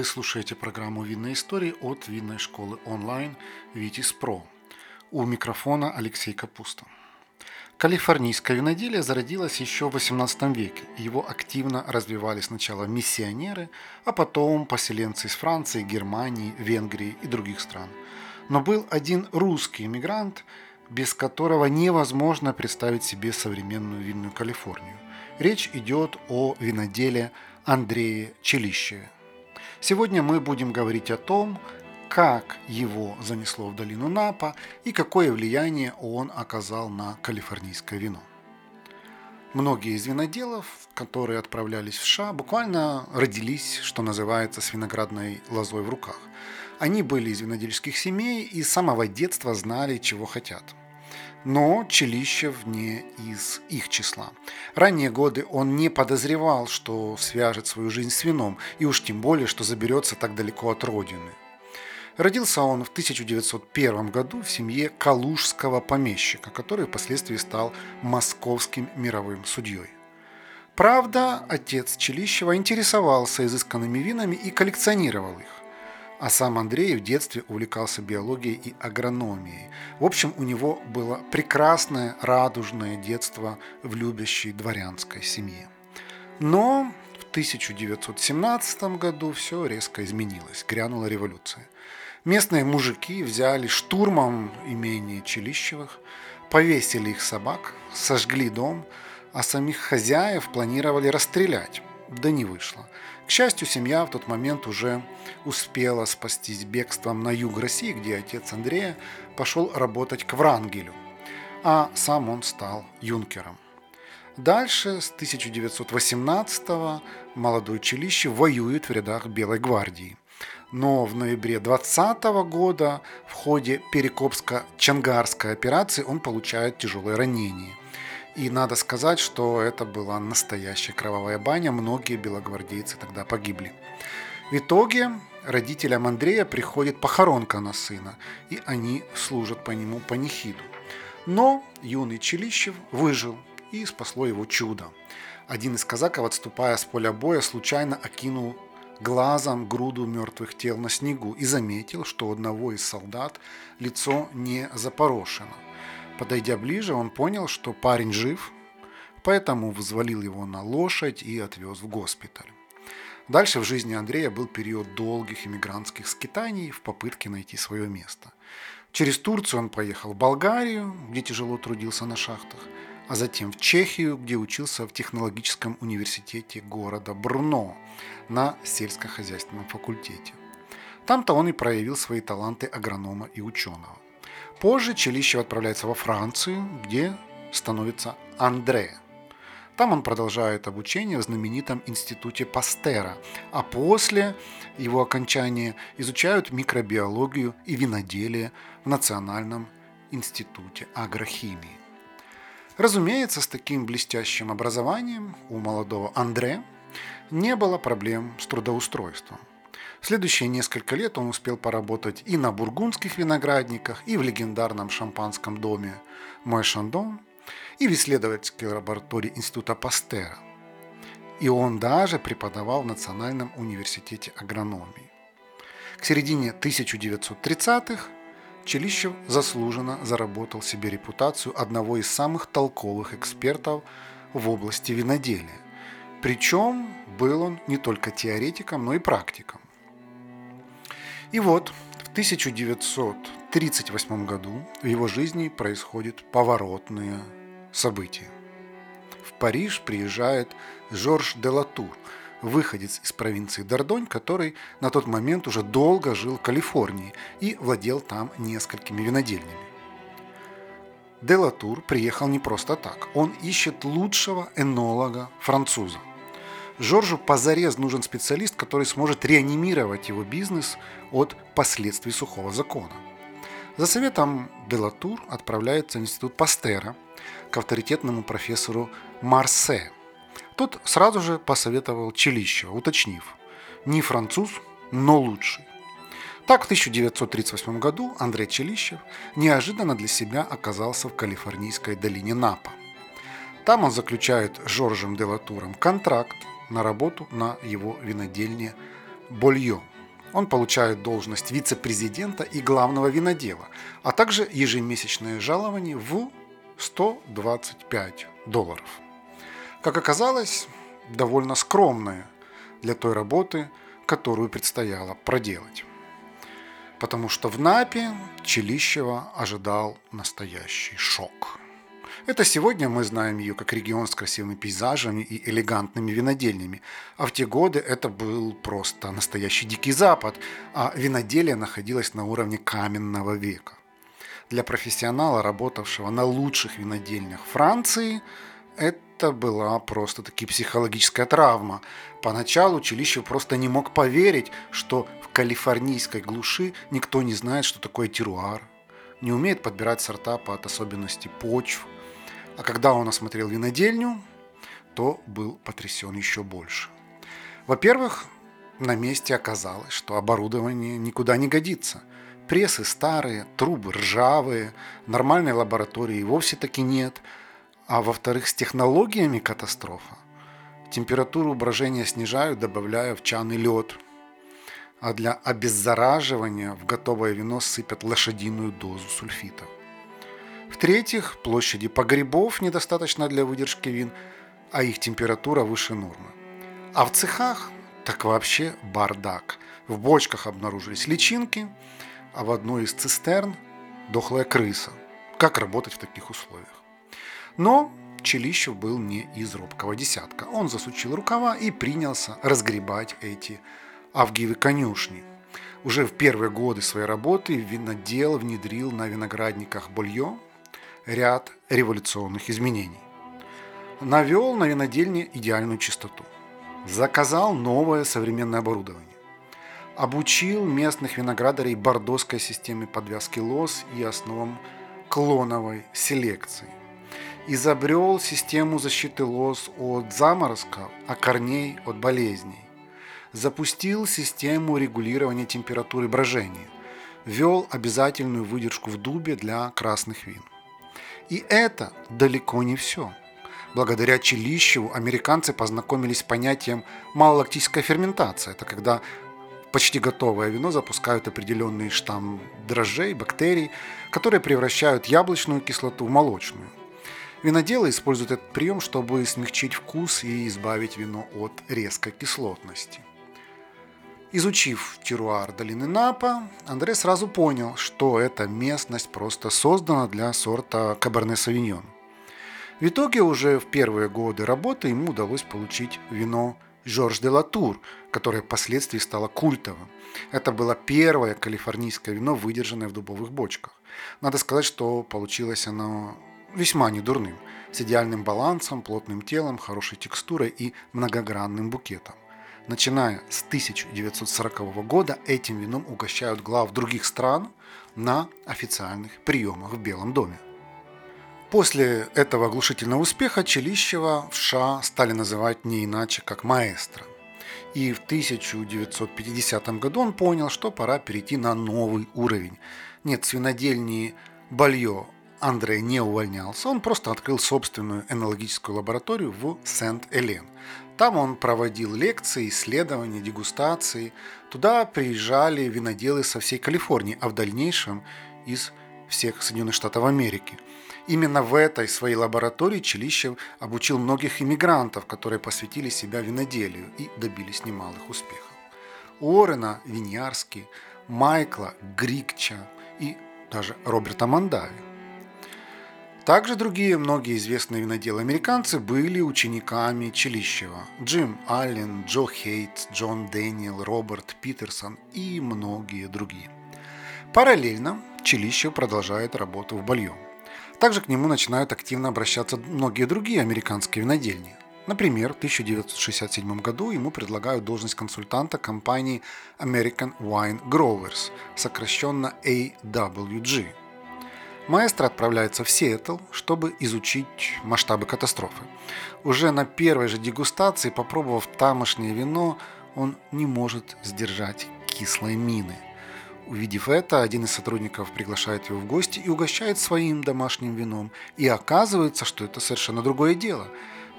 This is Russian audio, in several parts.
Вы слушаете программу «Винные истории» от винной школы онлайн «Витис Про». У микрофона Алексей Капуста. Калифорнийское виноделие зародилось еще в XVIII веке. Его активно развивали сначала миссионеры, а потом поселенцы из Франции, Германии, Венгрии и других стран. Но был один русский иммигрант, без которого невозможно представить себе современную винную Калифорнию. Речь идет о виноделе Андрее Челищеве. Сегодня мы будем говорить о том, как его занесло в долину Напа и какое влияние он оказал на калифорнийское вино. Многие из виноделов, которые отправлялись в США, буквально родились, что называется, с виноградной лозой в руках. Они были из винодельских семей и с самого детства знали, чего хотят – но Челищев не из их числа. Ранние годы он не подозревал, что свяжет свою жизнь с вином, и уж тем более, что заберется так далеко от родины. Родился он в 1901 году в семье калужского помещика, который впоследствии стал московским мировым судьей. Правда, отец Челищева интересовался изысканными винами и коллекционировал их. А сам Андрей в детстве увлекался биологией и агрономией. В общем, у него было прекрасное, радужное детство в любящей дворянской семье. Но в 1917 году все резко изменилось, грянула революция. Местные мужики взяли штурмом имение Челищевых, повесили их собак, сожгли дом, а самих хозяев планировали расстрелять. Да не вышло. К счастью, семья в тот момент уже успела спастись бегством на юг России, где отец Андрея пошел работать к Врангелю, а сам он стал юнкером. Дальше, с 1918 молодой Челище воюет в рядах Белой гвардии. Но в ноябре 2020 года в ходе Перекопско-Чангарской операции он получает тяжелое ранение. И надо сказать, что это была настоящая кровавая баня, многие белогвардейцы тогда погибли. В итоге родителям Андрея приходит похоронка на сына, и они служат по нему панихиду. Но юный Челищев выжил, и спасло его чудо. Один из казаков, отступая с поля боя, случайно окинул глазом груду мертвых тел на снегу и заметил, что у одного из солдат лицо не запорошено – Подойдя ближе, он понял, что парень жив, поэтому взвалил его на лошадь и отвез в госпиталь. Дальше в жизни Андрея был период долгих иммигрантских скитаний в попытке найти свое место. Через Турцию он поехал в Болгарию, где тяжело трудился на шахтах, а затем в Чехию, где учился в технологическом университете города Брно на сельскохозяйственном факультете. Там-то он и проявил свои таланты агронома и ученого. Позже Челищев отправляется во Францию, где становится Андре. Там он продолжает обучение в знаменитом институте Пастера, а после его окончания изучают микробиологию и виноделие в Национальном институте агрохимии. Разумеется, с таким блестящим образованием у молодого Андре не было проблем с трудоустройством. Следующие несколько лет он успел поработать и на бургундских виноградниках, и в легендарном шампанском доме Мой Шандон, и в исследовательской лаборатории Института Пастера. И он даже преподавал в Национальном университете агрономии. К середине 1930-х Челищев заслуженно заработал себе репутацию одного из самых толковых экспертов в области виноделия. Причем был он не только теоретиком, но и практиком. И вот в 1938 году в его жизни происходят поворотные события. В Париж приезжает Жорж де Латур, выходец из провинции Дордонь, который на тот момент уже долго жил в Калифорнии и владел там несколькими винодельнями. Де Латур приехал не просто так. Он ищет лучшего энолога француза. Жоржу позарез нужен специалист, который сможет реанимировать его бизнес от последствий сухого закона. За советом Делатур отправляется в институт Пастера к авторитетному профессору Марсе. Тот сразу же посоветовал Челищева, уточнив «не француз, но лучший». Так, в 1938 году Андрей Челищев неожиданно для себя оказался в калифорнийской долине Напа. Там он заключает с Жоржем Делатуром контракт на работу на его винодельне Болье Он получает должность вице-президента и главного винодела, а также ежемесячное жалование в 125 долларов. Как оказалось, довольно скромное для той работы, которую предстояло проделать. Потому что в Напе Челищева ожидал настоящий шок. Это сегодня мы знаем ее как регион с красивыми пейзажами и элегантными винодельнями, а в те годы это был просто настоящий дикий запад, а виноделие находилось на уровне каменного века. Для профессионала, работавшего на лучших винодельнях Франции, это была просто-таки психологическая травма. Поначалу Челищев просто не мог поверить, что в калифорнийской глуши никто не знает, что такое теруар, не умеет подбирать сорта под особенности почв. А когда он осмотрел винодельню, то был потрясен еще больше. Во-первых, на месте оказалось, что оборудование никуда не годится. Прессы старые, трубы ржавые, нормальной лаборатории вовсе таки нет – а во-вторых, с технологиями катастрофа. Температуру брожения снижают, добавляя в чан и лед. А для обеззараживания в готовое вино сыпят лошадиную дозу сульфита. В-третьих, площади погребов недостаточно для выдержки вин, а их температура выше нормы. А в цехах так вообще бардак. В бочках обнаружились личинки, а в одной из цистерн дохлая крыса. Как работать в таких условиях? Но Челищев был не из робкого десятка. Он засучил рукава и принялся разгребать эти авгиевы конюшни. Уже в первые годы своей работы винодел внедрил на виноградниках Болье ряд революционных изменений. Навел на винодельне идеальную чистоту. Заказал новое современное оборудование. Обучил местных виноградарей бордоской системе подвязки лоз и основам клоновой селекции изобрел систему защиты лоз от заморозка, а корней от болезней. Запустил систему регулирования температуры брожения. Ввел обязательную выдержку в дубе для красных вин. И это далеко не все. Благодаря Челищеву американцы познакомились с понятием малолактическая ферментация. Это когда почти готовое вино запускают определенный штамм дрожжей, бактерий, которые превращают яблочную кислоту в молочную. Виноделы используют этот прием, чтобы смягчить вкус и избавить вино от резкой кислотности. Изучив теруар долины Напа, Андре сразу понял, что эта местность просто создана для сорта Каберне Савиньон. В итоге уже в первые годы работы ему удалось получить вино Жорж де Латур, которое впоследствии стало культовым. Это было первое калифорнийское вино, выдержанное в дубовых бочках. Надо сказать, что получилось оно весьма недурным, с идеальным балансом, плотным телом, хорошей текстурой и многогранным букетом. Начиная с 1940 года этим вином угощают глав других стран на официальных приемах в Белом доме. После этого оглушительного успеха Челищева в США стали называть не иначе, как маэстро. И в 1950 году он понял, что пора перейти на новый уровень. Нет, свинодельни Балье Андрей не увольнялся, он просто открыл собственную энологическую лабораторию в Сент-Элен. Там он проводил лекции, исследования, дегустации. Туда приезжали виноделы со всей Калифорнии, а в дальнейшем из всех Соединенных Штатов Америки. Именно в этой своей лаборатории Челищев обучил многих иммигрантов, которые посвятили себя виноделию и добились немалых успехов. Уоррена Виньярски, Майкла Грикча и даже Роберта Мандави. Также другие многие известные виноделы-американцы были учениками Челищева. Джим Аллен, Джо Хейт, Джон Дэниел, Роберт Питерсон и многие другие. Параллельно Челищев продолжает работу в Балье. Также к нему начинают активно обращаться многие другие американские винодельни. Например, в 1967 году ему предлагают должность консультанта компании American Wine Growers, сокращенно AWG – Маэстро отправляется в Сиэтл, чтобы изучить масштабы катастрофы. Уже на первой же дегустации, попробовав тамошнее вино, он не может сдержать кислой мины. Увидев это, один из сотрудников приглашает его в гости и угощает своим домашним вином. И оказывается, что это совершенно другое дело.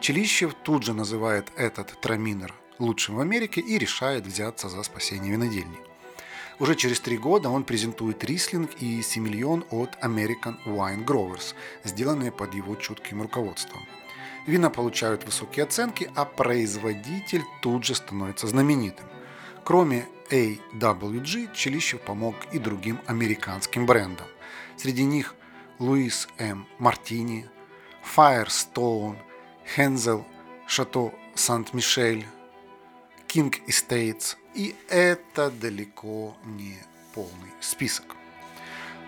Челищев тут же называет этот траминер лучшим в Америке и решает взяться за спасение винодельни. Уже через три года он презентует рислинг и семильон от American Wine Growers, сделанные под его чутким руководством. Вина получают высокие оценки, а производитель тут же становится знаменитым. Кроме AWG, Челищев помог и другим американским брендам. Среди них Луис М. Мартини, Firestone, Хензел, Шато Сант-Мишель, King Estates, и это далеко не полный список.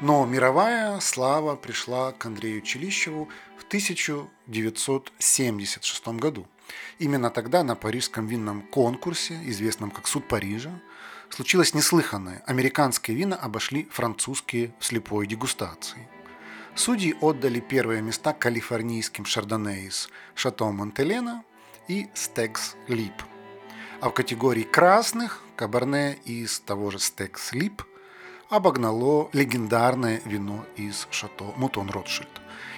Но мировая слава пришла к Андрею Челищеву в 1976 году. Именно тогда на парижском винном конкурсе, известном как Суд Парижа, случилось неслыханное. Американские вина обошли французские в слепой дегустации. Судьи отдали первые места калифорнийским шардоне из Шато Монтелена и Стекс Лип – а в категории красных Кабарне из того же Стекс Лип обогнало легендарное вино из Шато Мутон Ротшильд.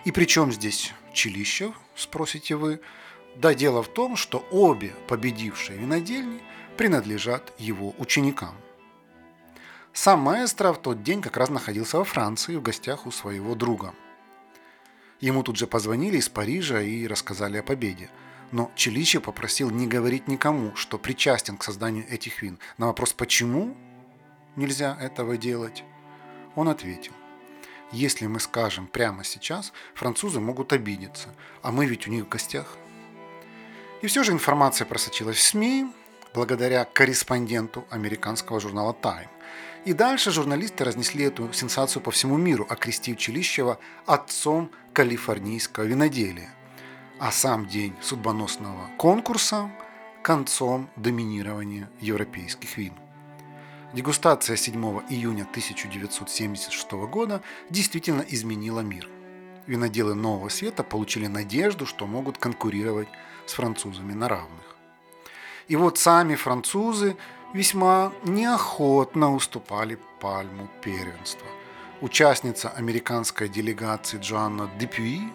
И причем здесь Чилищев, спросите вы? Да дело в том, что обе победившие винодельни принадлежат его ученикам. Сам маэстро в тот день как раз находился во Франции в гостях у своего друга. Ему тут же позвонили из Парижа и рассказали о победе – но Челичи попросил не говорить никому, что причастен к созданию этих вин. На вопрос «почему нельзя этого делать?» он ответил «Если мы скажем прямо сейчас, французы могут обидеться, а мы ведь у них в гостях». И все же информация просочилась в СМИ благодаря корреспонденту американского журнала Time. И дальше журналисты разнесли эту сенсацию по всему миру, окрестив Челищева отцом калифорнийского виноделия – а сам день судьбоносного конкурса концом доминирования европейских вин. Дегустация 7 июня 1976 года действительно изменила мир. Виноделы нового света получили надежду, что могут конкурировать с французами на равных. И вот сами французы весьма неохотно уступали пальму первенства. Участница американской делегации Джоанна Депюи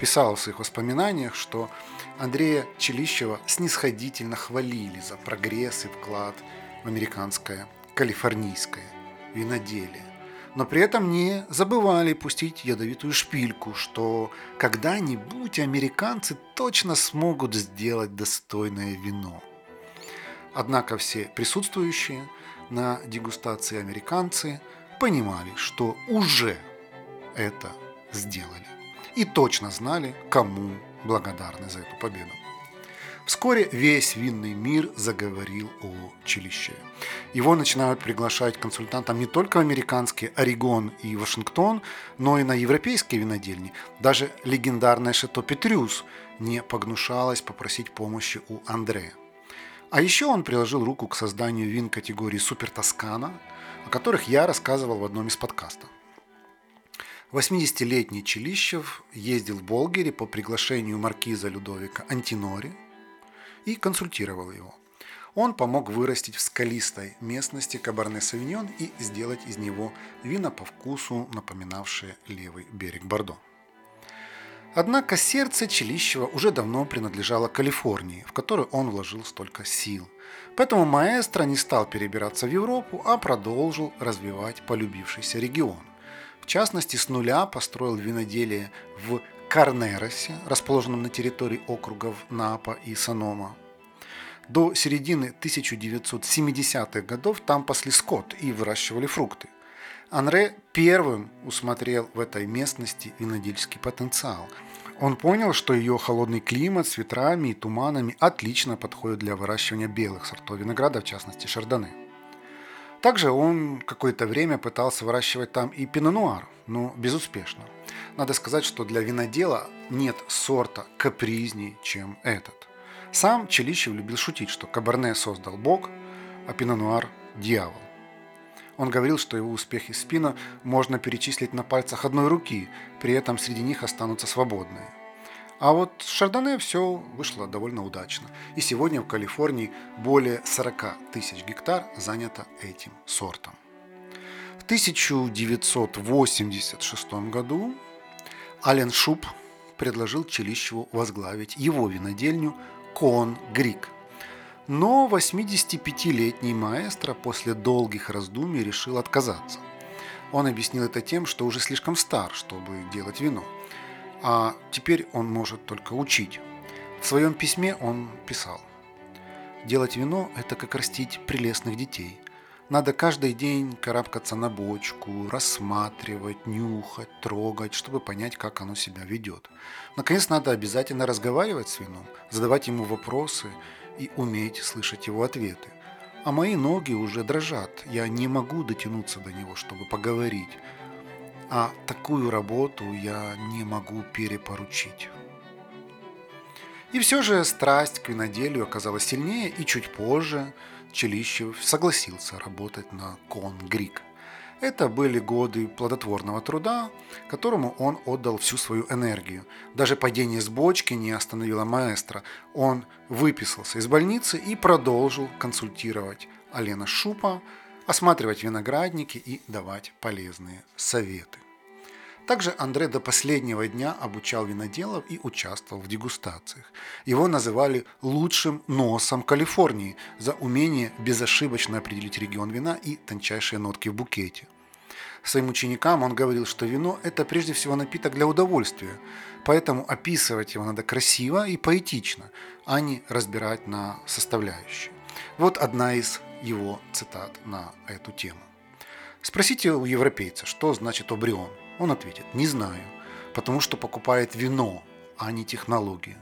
писал в своих воспоминаниях, что Андрея Челищева снисходительно хвалили за прогресс и вклад в американское калифорнийское виноделие. Но при этом не забывали пустить ядовитую шпильку, что когда-нибудь американцы точно смогут сделать достойное вино. Однако все присутствующие на дегустации американцы понимали, что уже это сделали и точно знали, кому благодарны за эту победу. Вскоре весь винный мир заговорил о Чилище. Его начинают приглашать консультантам не только в американские Орегон и Вашингтон, но и на европейские винодельни. Даже легендарная Шато Петрюс не погнушалась попросить помощи у Андрея. А еще он приложил руку к созданию вин категории Супер Тоскана, о которых я рассказывал в одном из подкастов. 80-летний Челищев ездил в Болгере по приглашению маркиза Людовика Антинори и консультировал его. Он помог вырастить в скалистой местности Кабарне Савиньон и сделать из него вина по вкусу, напоминавшее левый берег Бордо. Однако сердце Челищева уже давно принадлежало Калифорнии, в которую он вложил столько сил. Поэтому маэстро не стал перебираться в Европу, а продолжил развивать полюбившийся регион частности, с нуля построил виноделие в Карнеросе, расположенном на территории округов Напа и Санома. До середины 1970-х годов там пасли скот и выращивали фрукты. Анре первым усмотрел в этой местности винодельский потенциал. Он понял, что ее холодный климат с ветрами и туманами отлично подходит для выращивания белых сортов винограда, в частности шардоне. Также он какое-то время пытался выращивать там и пино-нуар, но безуспешно. Надо сказать, что для винодела нет сорта капризней, чем этот. Сам Челищев любил шутить, что Каберне создал Бог, а пино-нуар – дьявол. Он говорил, что его успехи спина можно перечислить на пальцах одной руки, при этом среди них останутся свободные. А вот с Шардоне все вышло довольно удачно. И сегодня в Калифорнии более 40 тысяч гектар занято этим сортом. В 1986 году Ален Шуб предложил Челищеву возглавить его винодельню Кон Грик. Но 85-летний маэстро после долгих раздумий решил отказаться. Он объяснил это тем, что уже слишком стар, чтобы делать вино. А теперь он может только учить. В своем письме он писал. Делать вино – это как растить прелестных детей. Надо каждый день карабкаться на бочку, рассматривать, нюхать, трогать, чтобы понять, как оно себя ведет. Наконец, надо обязательно разговаривать с вином, задавать ему вопросы и уметь слышать его ответы. А мои ноги уже дрожат, я не могу дотянуться до него, чтобы поговорить. А такую работу я не могу перепоручить. И все же страсть к виноделию оказалась сильнее, и чуть позже Челищев согласился работать на Кон Грик. Это были годы плодотворного труда, которому он отдал всю свою энергию. Даже падение с бочки не остановило маэстро. Он выписался из больницы и продолжил консультировать Алена Шупа, осматривать виноградники и давать полезные советы. Также Андре до последнего дня обучал виноделов и участвовал в дегустациях. Его называли лучшим носом Калифорнии за умение безошибочно определить регион вина и тончайшие нотки в букете. Своим ученикам он говорил, что вино – это прежде всего напиток для удовольствия, поэтому описывать его надо красиво и поэтично, а не разбирать на составляющие. Вот одна из его цитат на эту тему. Спросите у европейца, что значит обрион. Он ответит, не знаю, потому что покупает вино, а не технологии.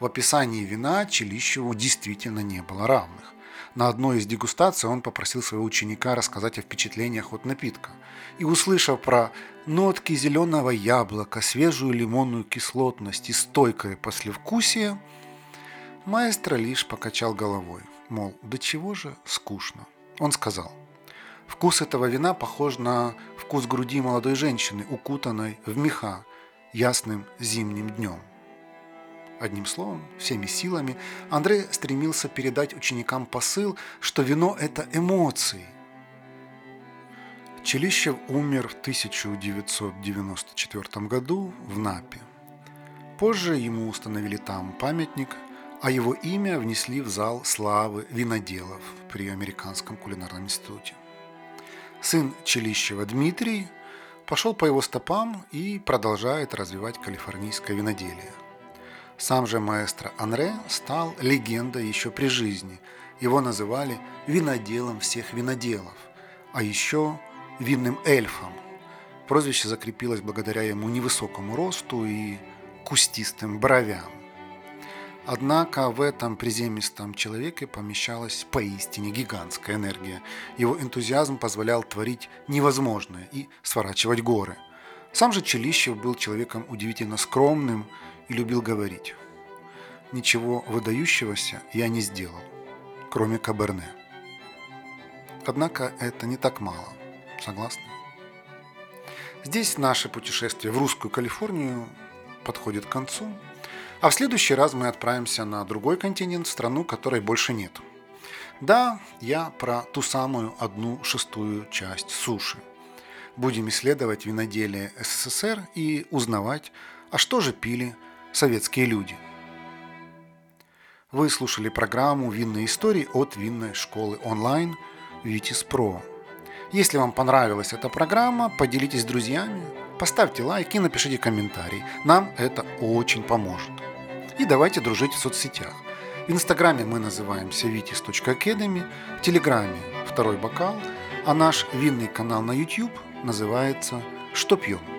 В описании вина Челищеву действительно не было равных. На одной из дегустаций он попросил своего ученика рассказать о впечатлениях от напитка. И услышав про нотки зеленого яблока, свежую лимонную кислотность и стойкое послевкусие, маэстро лишь покачал головой, мол, до чего же скучно. Он сказал – Вкус этого вина похож на вкус груди молодой женщины, укутанной в меха ясным зимним днем. Одним словом, всеми силами Андрей стремился передать ученикам посыл, что вино – это эмоции. Челищев умер в 1994 году в Напе. Позже ему установили там памятник, а его имя внесли в зал славы виноделов при Американском кулинарном институте сын Челищева Дмитрий, пошел по его стопам и продолжает развивать калифорнийское виноделие. Сам же маэстро Анре стал легендой еще при жизни. Его называли виноделом всех виноделов, а еще винным эльфом. Прозвище закрепилось благодаря ему невысокому росту и кустистым бровям. Однако в этом приземистом человеке помещалась поистине гигантская энергия. Его энтузиазм позволял творить невозможное и сворачивать горы. Сам же Челищев был человеком удивительно скромным и любил говорить. Ничего выдающегося я не сделал, кроме Каберне. Однако это не так мало. Согласны? Здесь наше путешествие в русскую Калифорнию подходит к концу. А в следующий раз мы отправимся на другой континент, страну, которой больше нет. Да, я про ту самую одну шестую часть суши. Будем исследовать виноделие СССР и узнавать, а что же пили советские люди. Вы слушали программу «Винные истории» от винной школы онлайн «Витис Про». Если вам понравилась эта программа, поделитесь с друзьями, поставьте лайк и напишите комментарий. Нам это очень поможет и давайте дружить в соцсетях. В Инстаграме мы называемся vitis.academy, в Телеграме «Второй бокал», а наш винный канал на YouTube называется «Что пьем?».